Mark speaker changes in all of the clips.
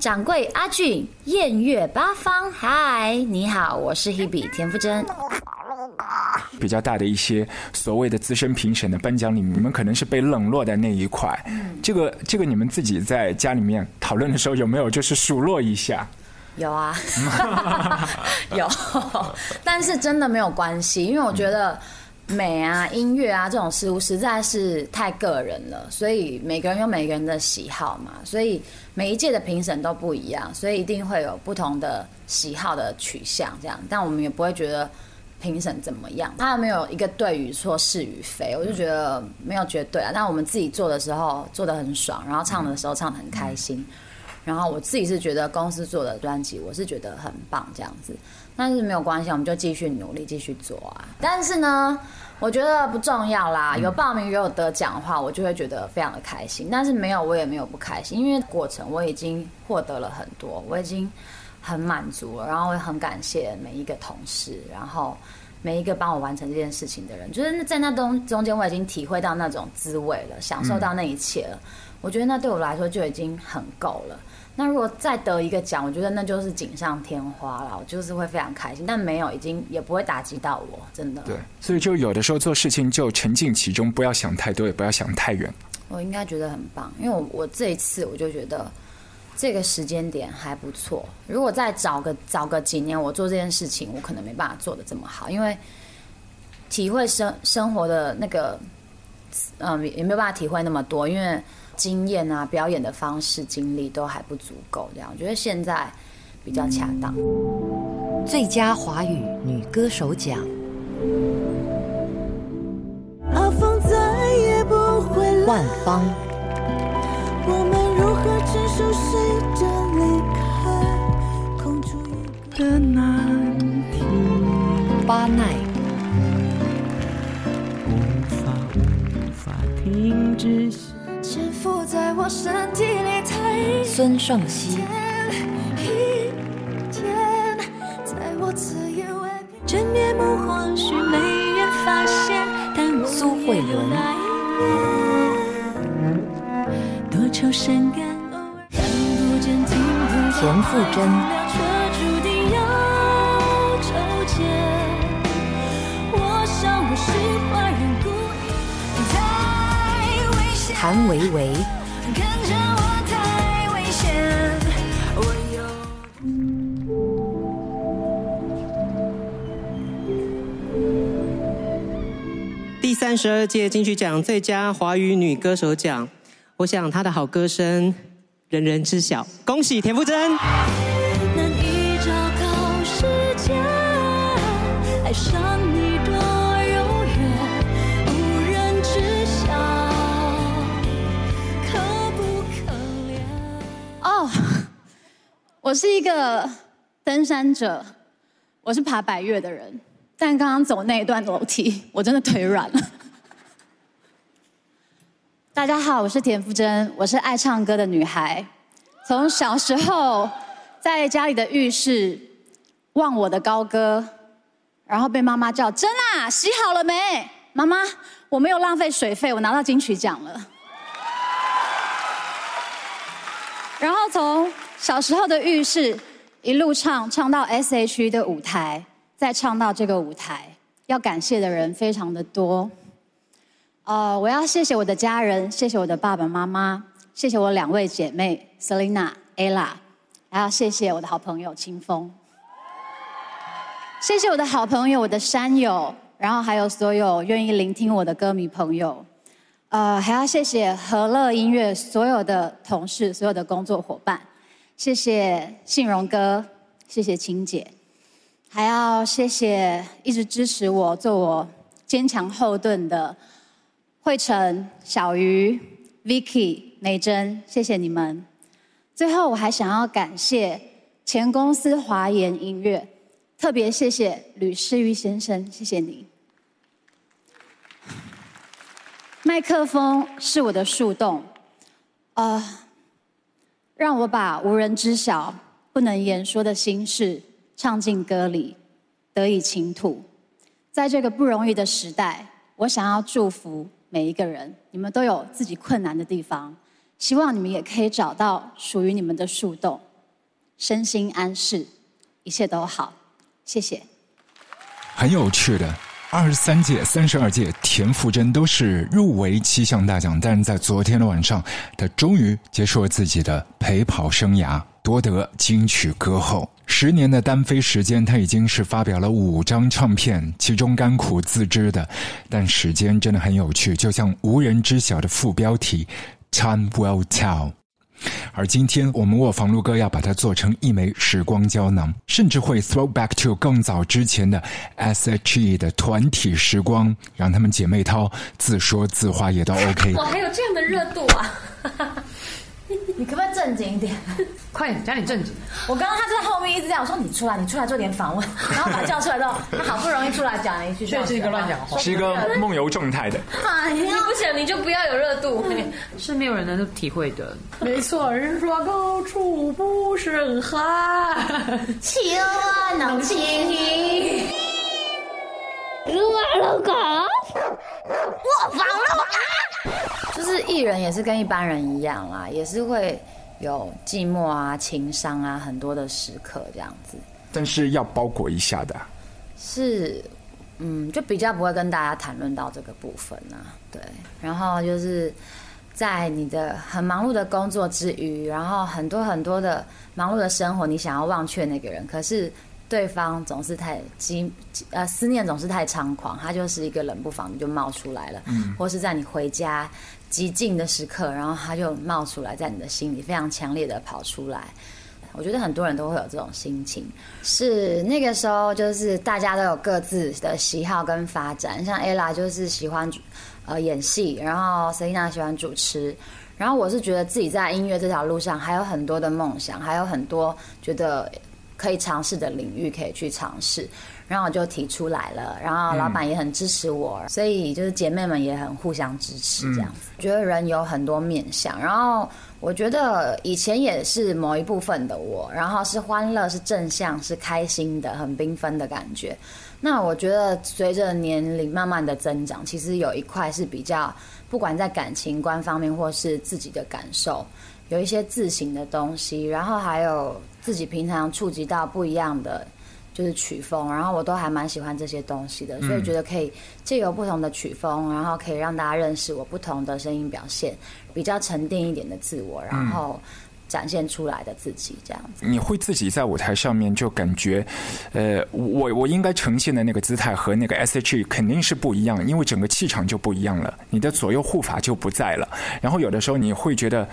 Speaker 1: 掌柜阿俊，艳月八方，嗨，你好，我是 Hebe 田馥甄。
Speaker 2: 比较大的一些所谓的资深评审的颁奖礼，你们可能是被冷落的那一块。这个这个，你们自己在家里面讨论的时候，有没有就是数落一下？
Speaker 1: 有啊，有，但是真的没有关系，因为我觉得美啊、音乐啊这种事物实在是太个人了，所以每个人有每个人的喜好嘛，所以每一届的评审都不一样，所以一定会有不同的喜好的取向这样，但我们也不会觉得。评审怎么样？他没有一个对与错、是与非，我就觉得没有绝对啊。但我们自己做的时候做的很爽，然后唱的时候唱的很开心。然后我自己是觉得公司做的专辑，我是觉得很棒这样子。但是没有关系，我们就继续努力，继续做啊。但是呢，我觉得不重要啦。有报名有得奖的话，我就会觉得非常的开心。但是没有，我也没有不开心，因为过程我已经获得了很多，我已经。很满足了，然后也很感谢每一个同事，然后每一个帮我完成这件事情的人，就是在那中中间，我已经体会到那种滋味了，享受到那一切了。我觉得那对我来说就已经很够了。那如果再得一个奖，我觉得那就是锦上添花了，我就是会非常开心。但没有，已经也不会打击到我，真的。
Speaker 2: 对，所以就有的时候做事情就沉浸其中，不要想太多，也不要想太远。
Speaker 1: 我应该觉得很棒，因为我我这一次我就觉得。这个时间点还不错。如果再找个找个几年，我做这件事情，我可能没办法做的这么好，因为体会生生活的那个，嗯，也没有办法体会那么多，因为经验啊、表演的方式、经历都还不足够。这样，我觉得现在比较恰当。
Speaker 3: 最佳华语女歌手奖。万芳。我们如何承受谁的离开？空出一个难题。巴奈。孙盛熙。一天，在我自以为真面目或许没人发现，但苏慧伦。田馥甄，谭维维。
Speaker 4: 第三十二届金曲奖最佳华语女歌手奖。我想她的好歌声人人知晓，恭喜田馥甄。
Speaker 5: 我是一个登山者，我是爬百越的人，但刚刚走那一段楼梯，我真的腿软了。大家好，我是田馥甄，我是爱唱歌的女孩。从小时候在家里的浴室忘我的高歌，然后被妈妈叫真啊，洗好了没？妈妈，我没有浪费水费，我拿到金曲奖了。然后从小时候的浴室一路唱唱到 S.H.E 的舞台，再唱到这个舞台，要感谢的人非常的多。呃，我要谢谢我的家人，谢谢我的爸爸妈妈，谢谢我两位姐妹 Selina、Ella，还要谢谢我的好朋友清风，谢谢我的好朋友、我的山友，然后还有所有愿意聆听我的歌迷朋友，呃，还要谢谢和乐音乐所有的同事、所有的工作伙伴，谢谢信荣哥，谢谢青姐，还要谢谢一直支持我、做我坚强后盾的。惠成、小鱼、Vicky、美珍，谢谢你们。最后，我还想要感谢前公司华研音乐，特别谢谢吕世玉先生，谢谢你。麦克风是我的树洞，呃，让我把无人知晓、不能言说的心事唱进歌里，得以倾吐。在这个不容易的时代，我想要祝福。每一个人，你们都有自己困难的地方，希望你们也可以找到属于你们的树洞，身心安适，一切都好。谢谢。
Speaker 2: 很有趣的，二十三届、三十二届田馥甄都是入围七项大奖，但是在昨天的晚上，她终于结束了自己的陪跑生涯，夺得金曲歌后。十年的单飞时间，她已经是发表了五张唱片，其中甘苦自知的，但时间真的很有趣，就像无人知晓的副标题，Time will tell。而今天，我们卧房录歌要把它做成一枚时光胶囊，甚至会 throw back to 更早之前的 S.H.E 的团体时光，让他们姐妹淘自说自话也都 OK。
Speaker 6: 我还有这样的热度啊！
Speaker 1: 你可不可以正经一点？
Speaker 6: 快点，讲点正经。
Speaker 1: 我刚刚他在后面一直这样说：“你出来，你出来做点访问。”然后把他叫出来之后，他好不容易出来讲了一句，
Speaker 6: 这是一个乱讲话，
Speaker 2: 是一个梦游状态的。
Speaker 1: 哎
Speaker 6: 你不行，你就不要有热度，是没有人能体会的。没错，人说高处不胜寒，
Speaker 1: 情啊能情。
Speaker 3: 撸啊撸狗，
Speaker 1: 我房了啊！就是艺人也是跟一般人一样啦，也是会有寂寞啊、情伤啊很多的时刻这样子。
Speaker 2: 但是要包裹一下的，
Speaker 1: 是，嗯，就比较不会跟大家谈论到这个部分啊。对，然后就是在你的很忙碌的工作之余，然后很多很多的忙碌的生活，你想要忘却那个人，可是。对方总是太激，呃，思念总是太猖狂，他就是一个冷不防就冒出来了，嗯，或是在你回家极静的时刻，然后他就冒出来，在你的心里非常强烈的跑出来。我觉得很多人都会有这种心情，是那个时候就是大家都有各自的喜好跟发展，像 ella 就是喜欢呃演戏，然后 Selina 喜欢主持，然后我是觉得自己在音乐这条路上还有很多的梦想，还有很多觉得。可以尝试的领域可以去尝试，然后我就提出来了，然后老板也很支持我，所以就是姐妹们也很互相支持这样子。觉得人有很多面相，然后我觉得以前也是某一部分的我，然后是欢乐、是正向、是开心的、很缤纷的感觉。那我觉得随着年龄慢慢的增长，其实有一块是比较，不管在感情观方面或是自己的感受。有一些自省的东西，然后还有自己平常触及到不一样的就是曲风，然后我都还蛮喜欢这些东西的，所以觉得可以借由不同的曲风，然后可以让大家认识我不同的声音表现，比较沉淀一点的自我，然后。展现出来的自己这样子，
Speaker 2: 你会自己在舞台上面就感觉，呃，我我应该呈现的那个姿态和那个 S.H.E 肯定是不一样，因为整个气场就不一样了，你的左右护法就不在了，然后有的时候你会觉得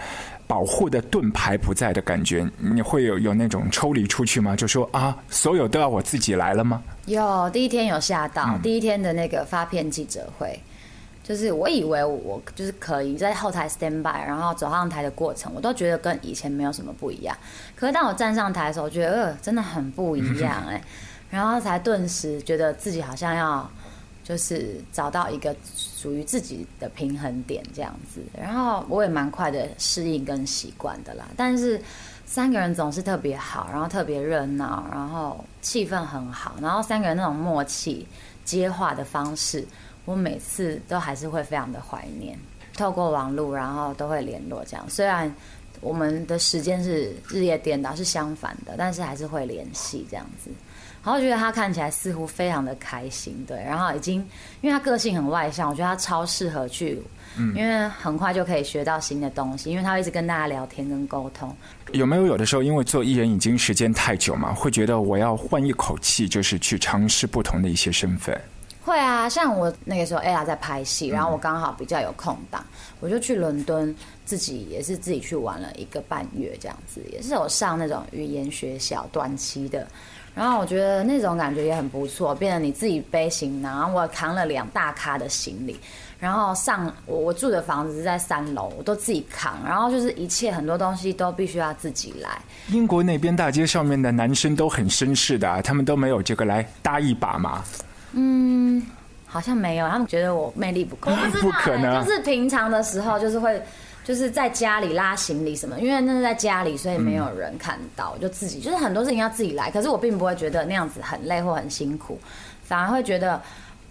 Speaker 2: 保护的盾牌不在的感觉，你会有有那种抽离出去吗？就说啊，所有都要我自己来了吗？
Speaker 1: 有，第一天有吓到，第一天的那个发片记者会。就是我以为我就是可以在后台 stand by，然后走上台的过程，我都觉得跟以前没有什么不一样。可是当我站上台的时候，我觉得呃真的很不一样哎，然后才顿时觉得自己好像要就是找到一个属于自己的平衡点这样子。然后我也蛮快的适应跟习惯的啦。但是三个人总是特别好，然后特别热闹，然后气氛很好，然后三个人那种默契接话的方式。我每次都还是会非常的怀念，透过网络，然后都会联络这样。虽然我们的时间是日夜颠倒，是相反的，但是还是会联系这样子。然后觉得他看起来似乎非常的开心，对。然后已经，因为他个性很外向，我觉得他超适合去，因为很快就可以学到新的东西，因为他会一直跟大家聊天跟沟通。
Speaker 2: 有没有有的时候，因为做艺人已经时间太久嘛，会觉得我要换一口气，就是去尝试不同的一些身份。
Speaker 1: 会啊，像我那个时候，ella 在拍戏，然后我刚好比较有空档，我就去伦敦，自己也是自己去玩了一个半月这样子，也是有上那种语言学校短期的，然后我觉得那种感觉也很不错，变成你自己背行囊，然后我扛了两大咖的行李，然后上我我住的房子是在三楼，我都自己扛，然后就是一切很多东西都必须要自己来。
Speaker 2: 英国那边大街上面的男生都很绅士的，他们都没有这个来搭一把吗？
Speaker 1: 嗯，好像没有，他们觉得我魅力不够。
Speaker 2: 不可能，
Speaker 1: 就是平常的时候，就是会，就是在家里拉行李什么，因为那是在家里，所以没有人看到，就自己，就是很多事情要自己来。可是我并不会觉得那样子很累或很辛苦，反而会觉得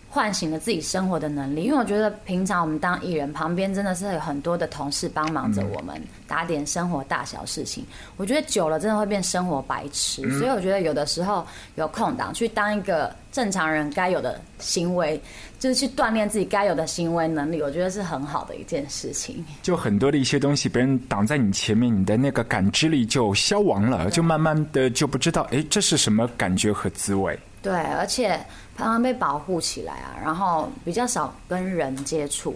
Speaker 1: 唤醒了自己生活的能力。因为我觉得平常我们当艺人，旁边真的是有很多的同事帮忙着我们打点生活大小事情。我觉得久了真的会变生活白痴，所以我觉得有的时候有空档去当一个正常人该有的行为，就是去锻炼自己该有的行为能力，我觉得是很好的一件事情。
Speaker 2: 就很多的一些东西，别人挡在你前面，你的那个感知力就消亡了，就慢慢的就不知道，哎，这是什么感觉和滋味。
Speaker 1: 对，而且常常被保护起来啊，然后比较少跟人接触，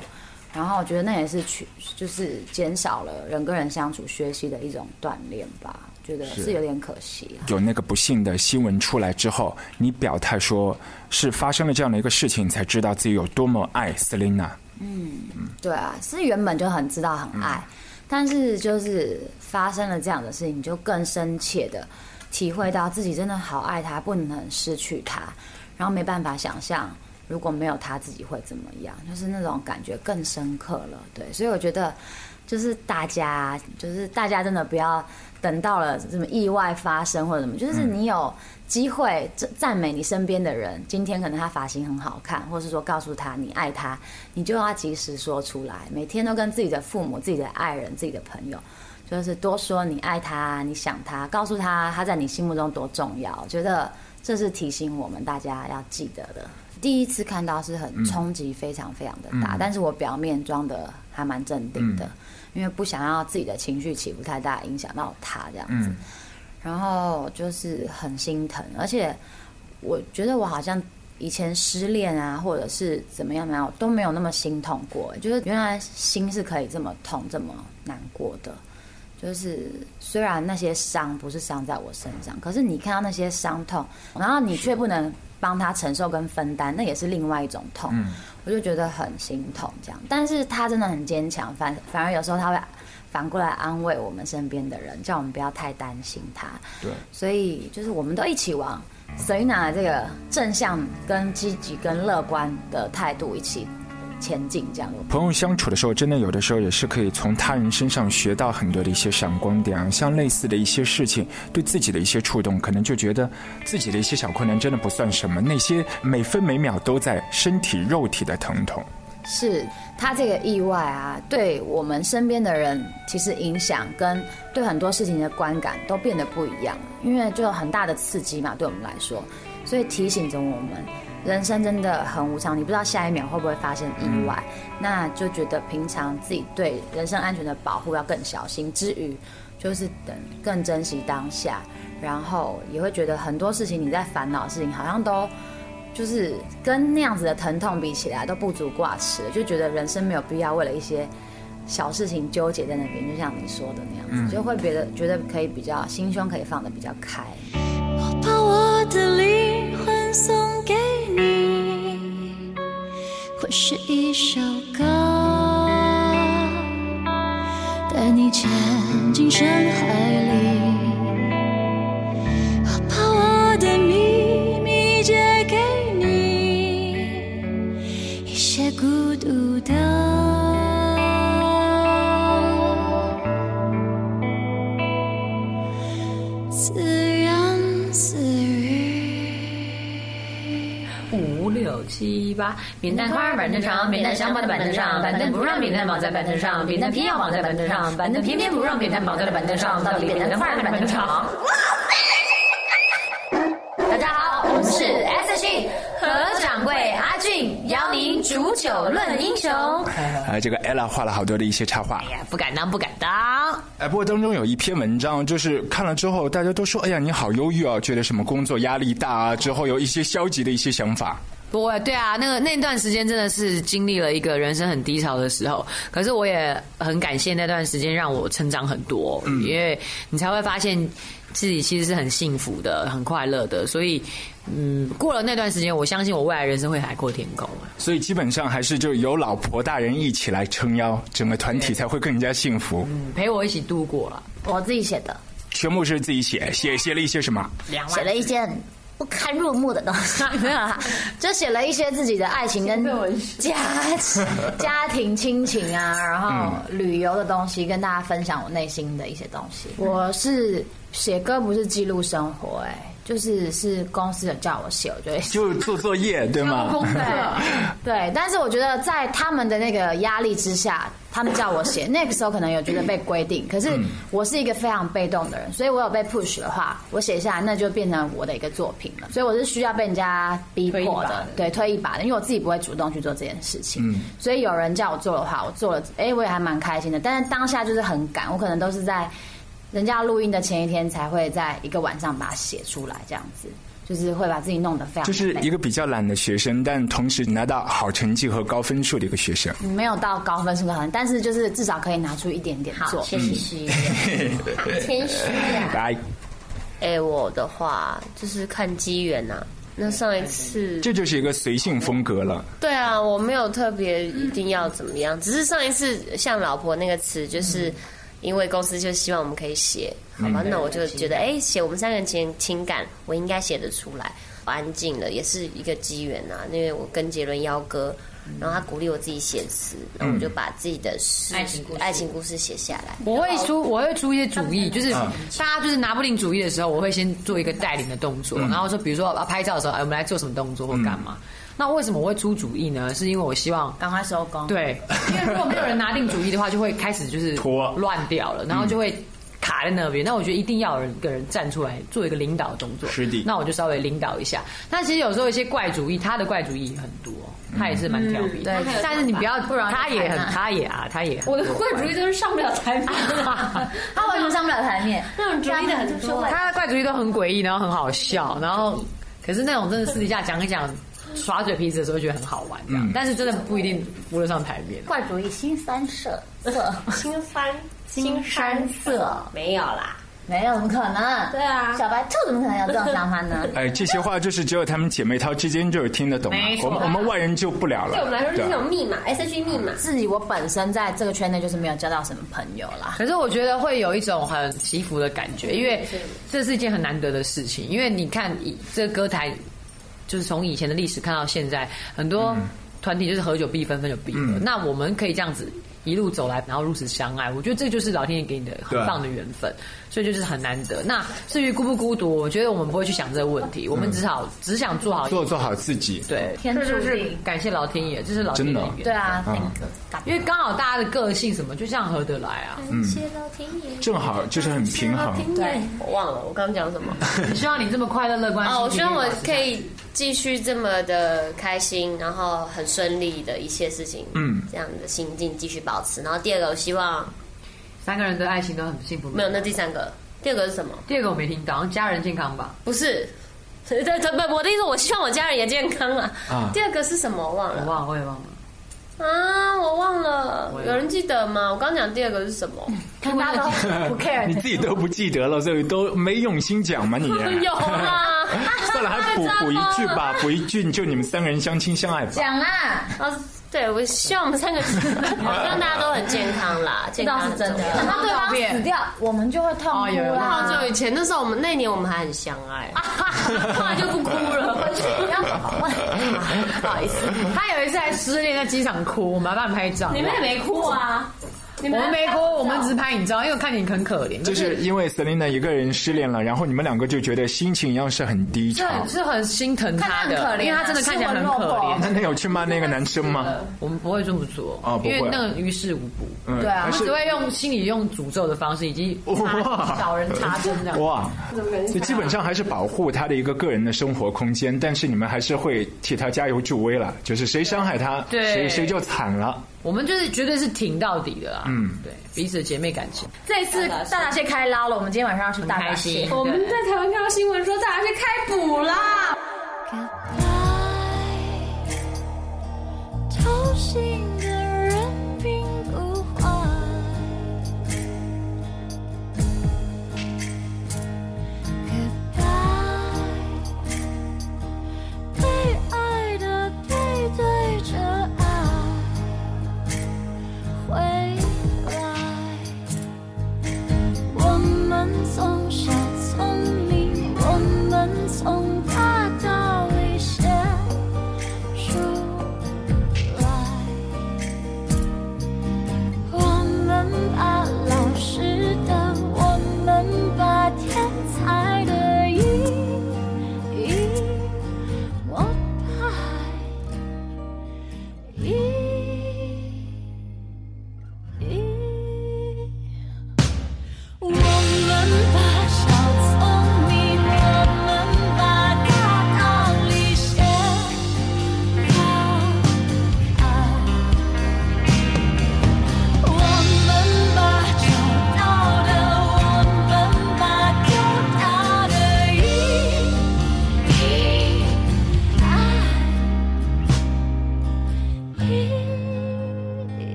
Speaker 1: 然后我觉得那也是去就是减少了人跟人相处、学习的一种锻炼吧，觉得是有点可惜。
Speaker 2: 有那个不幸的新闻出来之后，你表态说是发生了这样的一个事情，才知道自己有多么爱 Selina。
Speaker 1: 嗯，对啊，是原本就很知道很爱，但是就是发生了这样的事情，就更深切的。体会到自己真的好爱他，不能失去他，然后没办法想象如果没有他自己会怎么样，就是那种感觉更深刻了。对，所以我觉得就是大家，就是大家真的不要等到了什么意外发生或者什么，就是你有机会赞美你身边的人，今天可能他发型很好看，或是说告诉他你爱他，你就要及时说出来，每天都跟自己的父母、自己的爱人、自己的朋友。就是多说你爱他，你想他，告诉他他在你心目中多重要。觉得这是提醒我们大家要记得的。第一次看到是很冲击，非常非常的大，但是我表面装的还蛮镇定的，因为不想要自己的情绪起伏太大，影响到他这样子。然后就是很心疼，而且我觉得我好像以前失恋啊，或者是怎么样没有都没有那么心痛过，就是原来心是可以这么痛、这么难过的。就是虽然那些伤不是伤在我身上，可是你看到那些伤痛，然后你却不能帮他承受跟分担，那也是另外一种痛。我就觉得很心痛，这样。但是他真的很坚强，反反而有时候他会反过来安慰我们身边的人，叫我们不要太担心他。
Speaker 2: 对，
Speaker 1: 所以就是我们都一起往 Selina 这个正向、跟积极、跟乐观的态度一起。前进这样。
Speaker 2: 朋友相处的时候，真的有的时候也是可以从他人身上学到很多的一些闪光点啊。像类似的一些事情，对自己的一些触动，可能就觉得自己的一些小困难真的不算什么。那些每分每秒都在身体肉体的疼痛，
Speaker 1: 是他这个意外啊，对我们身边的人其实影响跟对很多事情的观感都变得不一样，因为就有很大的刺激嘛，对我们来说，所以提醒着我们。人生真的很无常，你不知道下一秒会不会发生意外，那就觉得平常自己对人身安全的保护要更小心。之余，就是等更珍惜当下，然后也会觉得很多事情你在烦恼的事情，好像都就是跟那样子的疼痛比起来都不足挂齿，就觉得人生没有必要为了一些小事情纠结在那边。就像你说的那样子，就会觉得觉得可以比较心胸可以放得比较开。我把我的灵魂送
Speaker 3: 是一首歌，带你潜进深海里，我把我的秘密借给你，一些孤独的。
Speaker 6: 五六七八，扁担宽板凳长，扁担想绑在板凳上，板凳不让扁担绑在板凳上，扁担偏要绑在板凳上，板凳偏偏不让扁担绑在了板凳上，到底扁担宽还是板凳长？俊，邀您煮酒论英雄。
Speaker 2: 啊，这个 Ella 画了好多的一些插画。
Speaker 6: 哎呀，不敢当，不敢当。
Speaker 2: 哎，不过当中有一篇文章，就是看了之后，大家都说，哎呀，你好忧郁啊，觉得什么工作压力大啊，之后有一些消极的一些想法。
Speaker 6: 不会，对啊，那个那段时间真的是经历了一个人生很低潮的时候，可是我也很感谢那段时间让我成长很多，嗯因为你才会发现自己其实是很幸福的、很快乐的，所以嗯，过了那段时间，我相信我未来人生会海阔天空。
Speaker 2: 所以基本上还是就有老婆大人一起来撑腰，整个团体才会更加幸福，嗯
Speaker 6: 陪我一起度过了。
Speaker 1: 我自己写的，
Speaker 2: 全部是自己写，写写了一些什么？
Speaker 1: 写了一件。不堪入目的东西，没有啦，就写了一些自己的爱情跟家家庭亲情啊，然后旅游的东西，跟大家分享我内心的一些东西。我是写歌，不是记录生活，哎。就是是公司有叫我写，我就。
Speaker 2: 就做作业对吗？
Speaker 1: 对 对，但是我觉得在他们的那个压力之下，他们叫我写，那个时候可能有觉得被规定，可是我是一个非常被动的人，所以我有被 push 的话，我写下来那就变成我的一个作品了。所以我是需要被人家逼迫的，对，推一把的，因为我自己不会主动去做这件事情。嗯，所以有人叫我做的话，我做了，哎，我也还蛮开心的。但是当下就是很赶，我可能都是在。人家录音的前一天才会在一个晚上把它写出来，这样子就是会把自己弄得非常。
Speaker 2: 就是一个比较懒的学生，但同时拿到好成绩和高分数的一个学生。
Speaker 1: 没有到高分数的很，但是就是至少可以拿出一点点做。
Speaker 7: 谦虚，谦虚。
Speaker 2: 来，
Speaker 7: 哎，我的话就是看机缘呐。那上一次，
Speaker 2: 这就是一个随性风格了。
Speaker 7: 对啊，我没有特别一定要怎么样，只是上一次像老婆那个词就是。因为公司就希望我们可以写，好吧？那我就觉得，哎，写我们三个人情情感，我应该写得出来。安静的也是一个机缘啊，因为我跟杰伦邀歌，然后他鼓励我自己写词，然后我就把自己的
Speaker 6: 爱情
Speaker 7: 爱情故事写下来。
Speaker 6: 我会出我会出一些主意，就是大家就是拿不定主意的时候，我会先做一个带领的动作，然后说，比如说拍照的时候，哎，我们来做什么动作或干嘛。那为什么我会出主意呢？是因为我希望
Speaker 1: 赶快收工。
Speaker 6: 对，因为如果没有人拿定主意的话，就会开始就是
Speaker 2: 拖
Speaker 6: 乱掉了，然后就会卡在那边。那我觉得一定要有人一个人站出来做一个领导的动作。
Speaker 2: 是的。
Speaker 6: 那我就稍微领导一下。那其实有时候一些怪主意，他的怪主意很多，他也是蛮调皮。
Speaker 1: 对。
Speaker 6: 但是你不要，不然他也很，他也啊，他也。
Speaker 1: 我的怪主意都是上不了台面。他为什么上不了台面？
Speaker 7: 那种主意的很多。
Speaker 6: 他的怪主意都很诡异，然后很好笑，然后可是那种真的私底下讲一讲。耍嘴皮子的时候觉得很好玩，这样，但是真的不一定扶得上台面。
Speaker 1: 怪主意，新三色色，
Speaker 7: 新三新三色，没有啦，
Speaker 1: 没有，怎么可能？
Speaker 7: 对啊，
Speaker 1: 小白兔怎么可能有这种想法呢？
Speaker 2: 哎，这些话就是只有他们姐妹淘之间就是听得懂，我们我们外人就不了了。
Speaker 7: 对我们来说就是一种密码，S H 密码。
Speaker 1: 自己我本身在这个圈内就是没有交到什么朋友啦。
Speaker 6: 可是我觉得会有一种很祈福的感觉，因为这是一件很难得的事情。因为你看，这个歌台。就是从以前的历史看到现在，很多团体就是合久必分，分久必合。那我们可以这样子一路走来，然后如此相爱，我觉得这就是老天爷给你的很棒的缘分。所以就是很难得。那至于孤不孤独，我觉得我们不会去想这个问题，我们只好只想做好
Speaker 2: 做做好自己。
Speaker 6: 对，
Speaker 1: 天注定，
Speaker 6: 感谢老天爷，这是老天爷的
Speaker 1: 对啊，
Speaker 6: 因为刚好大家的个性什么就这样合得来啊。
Speaker 7: 感谢老天爷，
Speaker 2: 正好就是很平衡。
Speaker 7: 对，我忘了我刚刚讲什么。
Speaker 6: 希望你这么快乐乐观。
Speaker 7: 哦，我希望我可以继续这么的开心，然后很顺利的一切事情，嗯，这样的心境继续保持。然后第二个，我希望。
Speaker 6: 三个人的爱情都很幸福。
Speaker 7: 没有，那第三个，第二个是什么？
Speaker 6: 第二个我没听到，家人健康吧？
Speaker 7: 不是，对对不，我的意思，我希望我家人也健康啊。啊。第二个是什么？我忘了。
Speaker 6: 我忘了，我也忘了。
Speaker 7: 啊，我忘了。有人记得吗？我刚讲第二个是什么？
Speaker 1: 大家都不 care，
Speaker 2: 你自己都不记得了，所以都没用心讲嘛？你
Speaker 7: 有啊？
Speaker 2: 算了，还补 补一句吧，补一句，就你们三个人相亲相爱吧。
Speaker 1: 讲啊。
Speaker 7: 对，我希望我们三个，希望大家都很健康啦，健康
Speaker 1: 是真的。等到对方死掉，我们就会痛哭
Speaker 7: 啦。好久以前，那时候我们那年我们还很相爱，后来就不哭了。
Speaker 1: 不好意思，
Speaker 6: 他有一次还失恋在机场哭，我们帮他拍照。
Speaker 7: 你们也没哭啊？
Speaker 6: 我们没哭，我们只是拍你照，因为看你很可怜。
Speaker 2: 就是因为 Selina 一个人失恋了，然后你们两个就觉得心情一样是很低潮，
Speaker 6: 是很心疼他的，因为他真的看起来很可怜。
Speaker 2: 那你有去骂那个男生吗？
Speaker 6: 我们不会这么做
Speaker 2: 哦，
Speaker 6: 因为那个于事无补。
Speaker 1: 对啊，
Speaker 6: 我们只会用心理用诅咒的方式，以及找人插针这样。哇，
Speaker 2: 就基本上还是保护他的一个个人的生活空间，但是你们还是会替他加油助威了，就是谁伤害他，谁谁就惨了。
Speaker 6: 我们就是绝对是挺到底的啦，嗯，对，彼此的姐妹感情。
Speaker 1: 这次大闸蟹开捞了，我们今天晚上要吃大闸蟹。
Speaker 7: 我们在台湾看到新闻说大闸蟹开捕啦。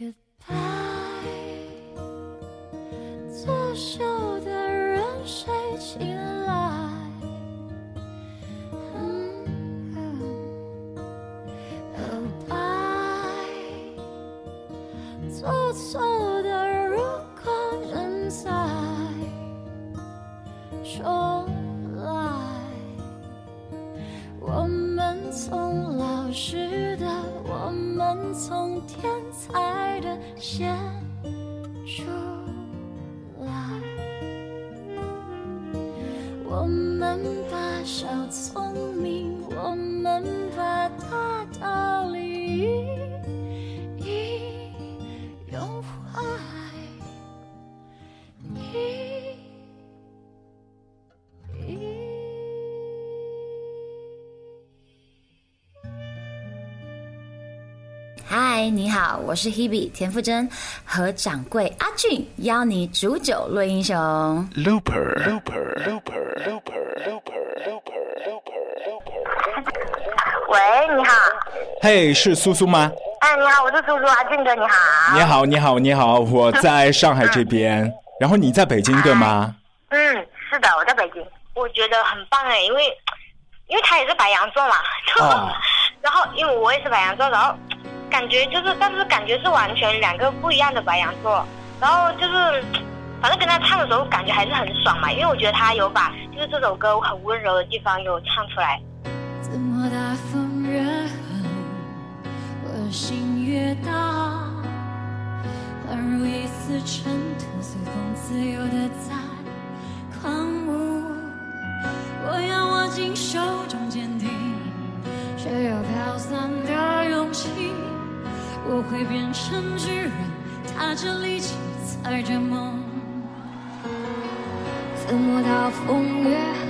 Speaker 3: 作
Speaker 1: 嗨，你好，我是 Hebe 田馥甄和掌柜阿俊，邀你煮酒论英雄。
Speaker 2: Looper Looper Looper Looper Looper Looper Looper
Speaker 8: 喂，你好，
Speaker 2: 嘿，是苏苏吗？
Speaker 8: 哎，你好，我是苏苏阿俊哥，你好。
Speaker 2: 你好，你好，你好，我在上海这边，然后你在北京对吗？
Speaker 8: 嗯，是的，我在北京，我觉得很棒哎，因为因为他也是白羊座嘛，
Speaker 2: 哦
Speaker 8: 然后因为我也是白羊座，然后感觉就是，但是感觉是完全两个不一样的白羊座，然后就是。反正跟他唱的时候感觉还是很爽嘛，因为我觉得他有把就是这首歌很温柔的地方有唱出来。
Speaker 3: 怎么大风越狠，我心越大，宛如一丝尘土，随风自由的在我会变成巨人，踏着力气，踩着梦。怎么大风越狠？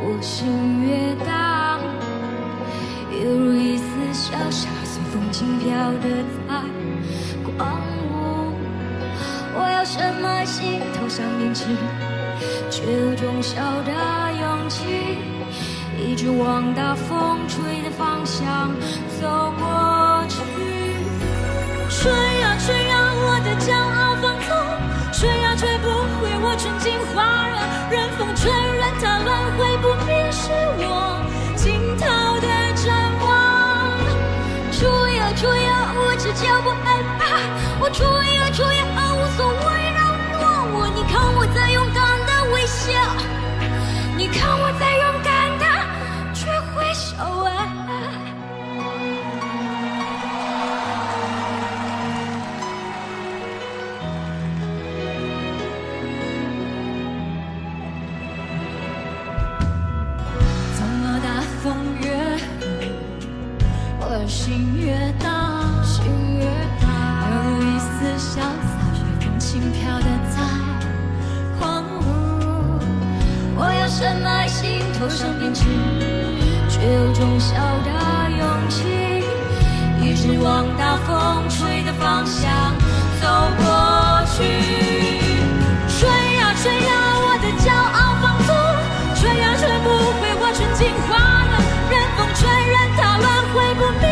Speaker 3: 我心越大，犹如一丝小沙，随风轻飘的在狂舞。我要深埋心头上面刺，却有种小的勇气，一直往大风吹的方向走过。吹呀吹啊，我的骄傲放纵，吹呀吹不回我纯净花热，任风吹，任它乱会不灭是我尽头的展望。吹呀吹呀，我只叫不害怕，我吹呀吹呀，无所谓扰乱我。你看我在勇敢的微笑，你看我在勇敢的去挥手啊。头上编织，却有种小的勇气，一直往大风吹的方向走过去。吹呀吹呀，我的骄傲放纵，吹呀吹不回我纯净花的，任风吹，任它乱会不灭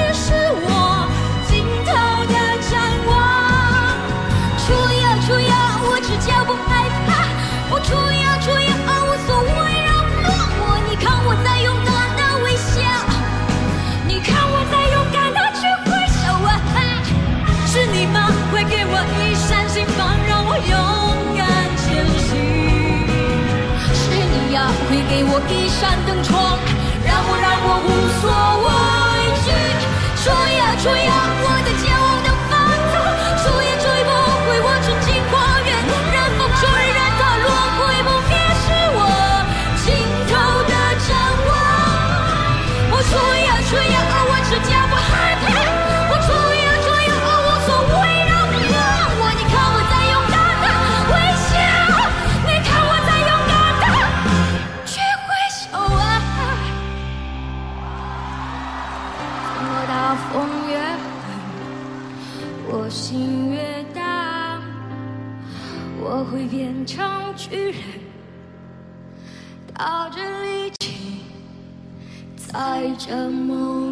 Speaker 3: 我一扇灯窗，让我让我无所畏惧。吹呀吹呀，我着梦。